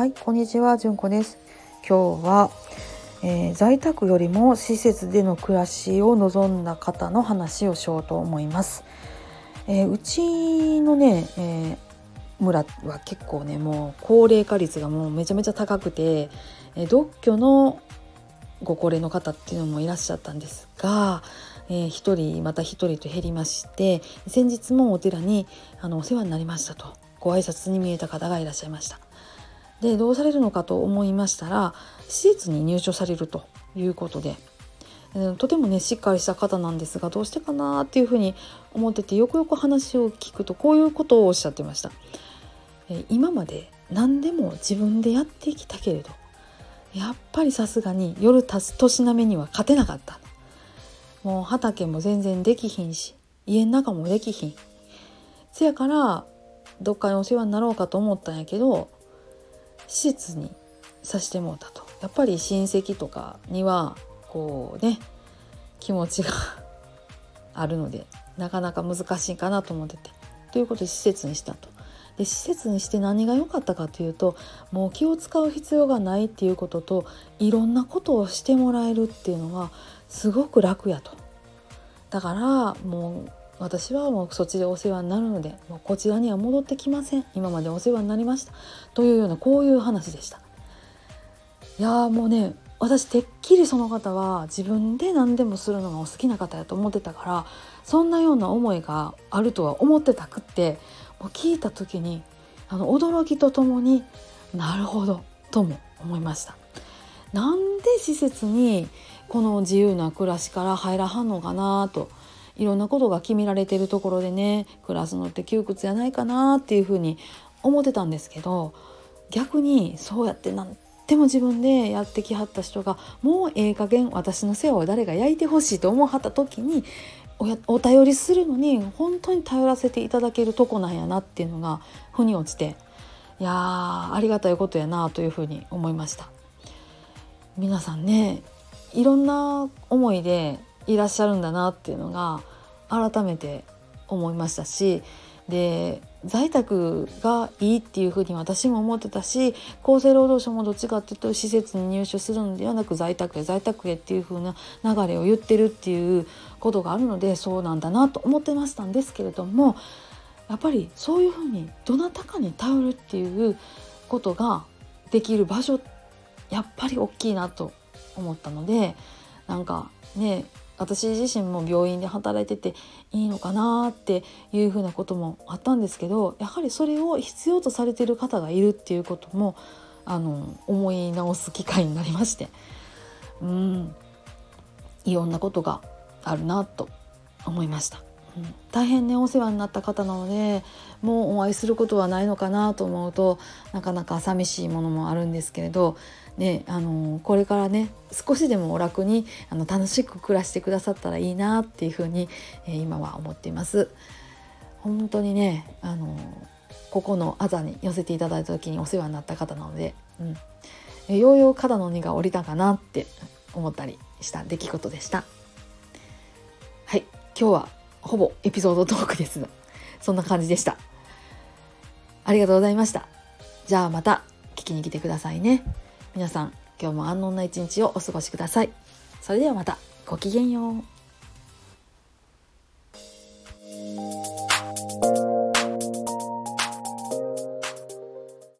はいこんにちはじゅんこです今日は、えー、在宅よりも施設での暮らしを望んだ方の話をしようと思います、えー、うちのね、えー、村は結構ねもう高齢化率がもうめちゃめちゃ高くて、え独居のご高齢の方っていうのもいらっしゃったんですが、えー、1人また1人と減りまして先日もお寺にあのお世話になりましたとご挨拶に見えた方がいらっしゃいました。でどうされるのかと思いましたら施設に入所されるということでとてもねしっかりした方なんですがどうしてかなっていうふうに思っててよくよく話を聞くとこういうことをおっしゃってました。え今まで何でも自分でやってきたけれどやっぱりさすがに夜たす年なめには勝てなかったもう畑も全然できひんし家の中もできひんせやからどっかにお世話になろうかと思ったんやけど施設にさしてもうたとやっぱり親戚とかにはこうね気持ちが あるのでなかなか難しいかなと思っててということで施設にしたと。で施設にして何が良かったかというともう気を使う必要がないっていうことといろんなことをしてもらえるっていうのがすごく楽やと。だからもう私はもうそっちでお世話になるのでもうこちらには戻ってきません今までお世話になりましたというようなこういう話でした。いやもうね私てっきりその方は自分で何でもするのがお好きな方やと思ってたからそんなような思いがあるとは思ってたくってもう聞いた時にあの驚きとともになるほどとも思いました。なんで施設にこの自由な暮らしから入らはんのかなといろんなことが決められてるところでね暮らすのって窮屈やないかなっていうふうに思ってたんですけど逆にそうやって何でも自分でやってきはった人がもうええ加減私の世話を誰が焼いてほしいと思はった時にお頼りするのに本当に頼らせていただけるとこなんやなっていうのが腑に落ちていやーありがたいことやなというふうに思いました。皆さんねいろんな思いでいらっしゃるんだなっていうのが改めて思いましたしで在宅がいいっていうふうに私も思ってたし厚生労働省もどっちかっていうと施設に入所するのではなく在宅へ在宅へっていう風な流れを言ってるっていうことがあるのでそうなんだなと思ってましたんですけれどもやっぱりそういうふうにどなたかに頼るっていうことができる場所やっぱり大きいなと思ったのでなんかね私自身も病院で働いてていいのかなっていうふうなこともあったんですけどやはりそれを必要とされてる方がいるっていうこともあの思い直す機会になりましてうんいろんなことがあるなと思いました。大変ねお世話になった方なのでもうお会いすることはないのかなと思うとなかなか寂しいものもあるんですけれど、ね、あのこれからね少しでもお楽にあの楽しく暮らしてくださったらいいなっていうふうに、え、今は思っています。本当にねあのここのあざに寄せていただいた時にお世話になった方なので、うん、ようよう肩の荷が下りたかなって思ったりした出来事でした。はい今日はほぼエピソードトークですそんな感じでした。ありがとうございました。じゃあまた聞きに来てくださいね。皆さん今日も安穏な一日をお過ごしください。それではまた。ごきげんよう。